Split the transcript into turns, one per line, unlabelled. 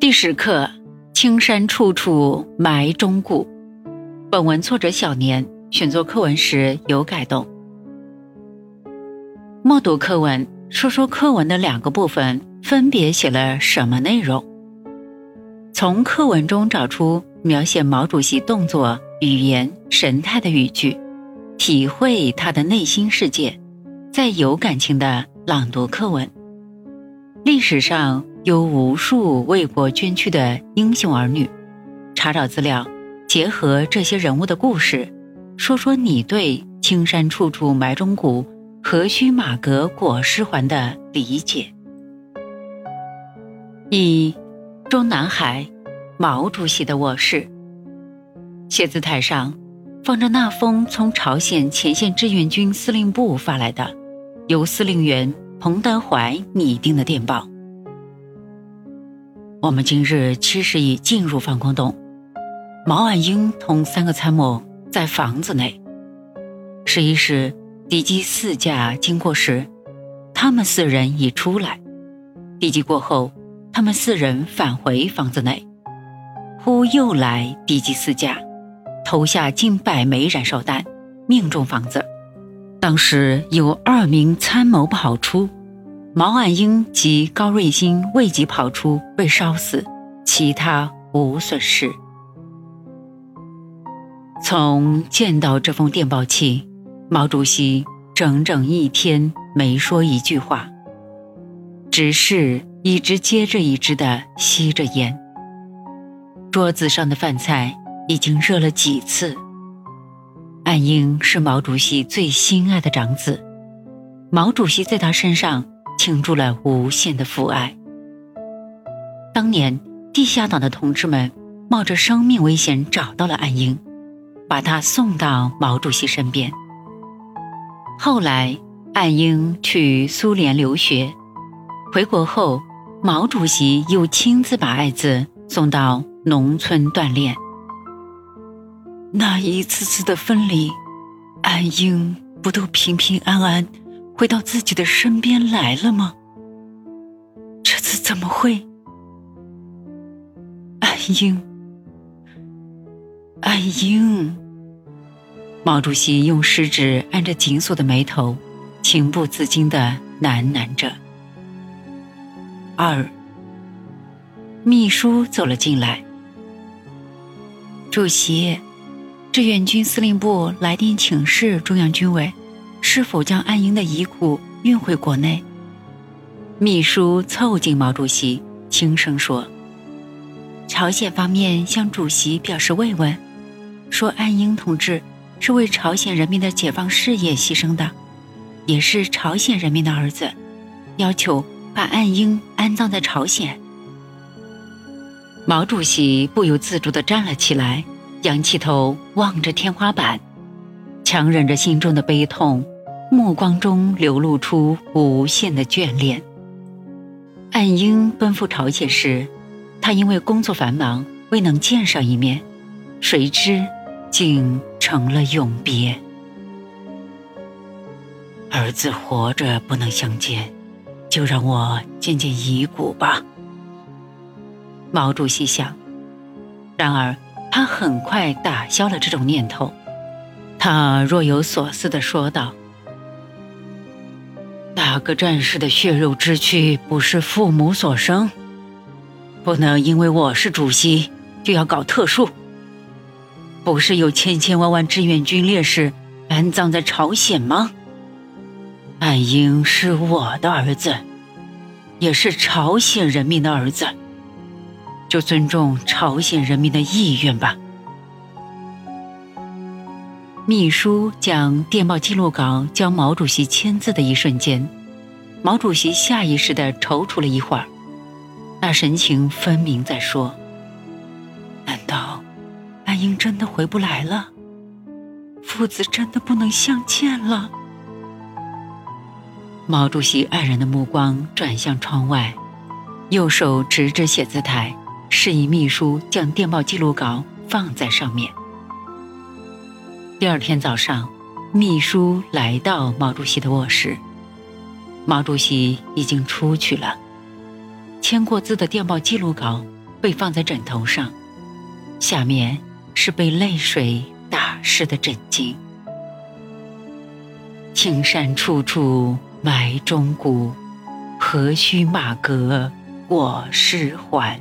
第十课：青山处处埋忠骨。本文作者小年选作课文时有改动。默读课文，说说课文的两个部分分别写了什么内容。从课文中找出描写毛主席动作、语言、神态的语句，体会他的内心世界，再有感情的朗读课文。历史上。有无数为国捐躯的英雄儿女，查找资料，结合这些人物的故事，说说你对“青山处处埋忠骨，何须马革裹尸还”的理解。一，中南海，毛主席的卧室。写字台上放着那封从朝鲜前线志愿军司令部发来的，由司令员彭德怀拟定的电报。我们今日七时已进入防空洞，毛岸英同三个参谋在房子内。十一时，敌机四架经过时，他们四人已出来。敌机过后，他们四人返回房子内。忽又来敌机四架，投下近百枚燃烧弹，命中房子。当时有二名参谋跑出。毛岸英及高瑞新未及跑出，被烧死，其他无损失。从见到这封电报起，毛主席整整一天没说一句话，只是一支接着一支的吸着烟。桌子上的饭菜已经热了几次。岸英是毛主席最心爱的长子，毛主席在他身上。倾注了无限的父爱。当年地下党的同志们冒着生命危险找到了岸英，把他送到毛主席身边。后来岸英去苏联留学，回国后，毛主席又亲自把爱子送到农村锻炼。那一次次的分离，岸英不都平平安安？回到自己的身边来了吗？这次怎么会？岸英，岸英。毛主席用食指按着紧锁的眉头，情不自禁的喃喃着。二，秘书走了进来。主席，志愿军司令部来电请示中央军委。是否将岸英的遗骨运回国内？秘书凑近毛主席，轻声说：“朝鲜方面向主席表示慰问，说岸英同志是为朝鲜人民的解放事业牺牲的，也是朝鲜人民的儿子，要求把岸英安葬在朝鲜。”毛主席不由自主地站了起来，仰起头望着天花板。强忍着心中的悲痛，目光中流露出无限的眷恋。岸英奔赴朝鲜时，他因为工作繁忙未能见上一面，谁知竟成了永别。儿子活着不能相见，就让我见见遗骨吧。毛主席想，然而他很快打消了这种念头。他若有所思地说道：“哪个战士的血肉之躯不是父母所生？不能因为我是主席就要搞特殊。不是有千千万万志愿军烈士安葬在朝鲜吗？岸英是我的儿子，也是朝鲜人民的儿子，就尊重朝鲜人民的意愿吧。”秘书将电报记录稿交毛主席签字的一瞬间，毛主席下意识地踌躇了一会儿，那神情分明在说：“难道安英真的回不来了？父子真的不能相见了？”毛主席黯然的目光转向窗外，右手指指写字台，示意秘书将电报记录稿放在上面。第二天早上秘书来到毛主席的卧室。毛主席已经出去了签过字的电报记录稿被放在枕头上下面是被泪水打湿的枕巾。青山处处埋忠骨何须马革裹尸还？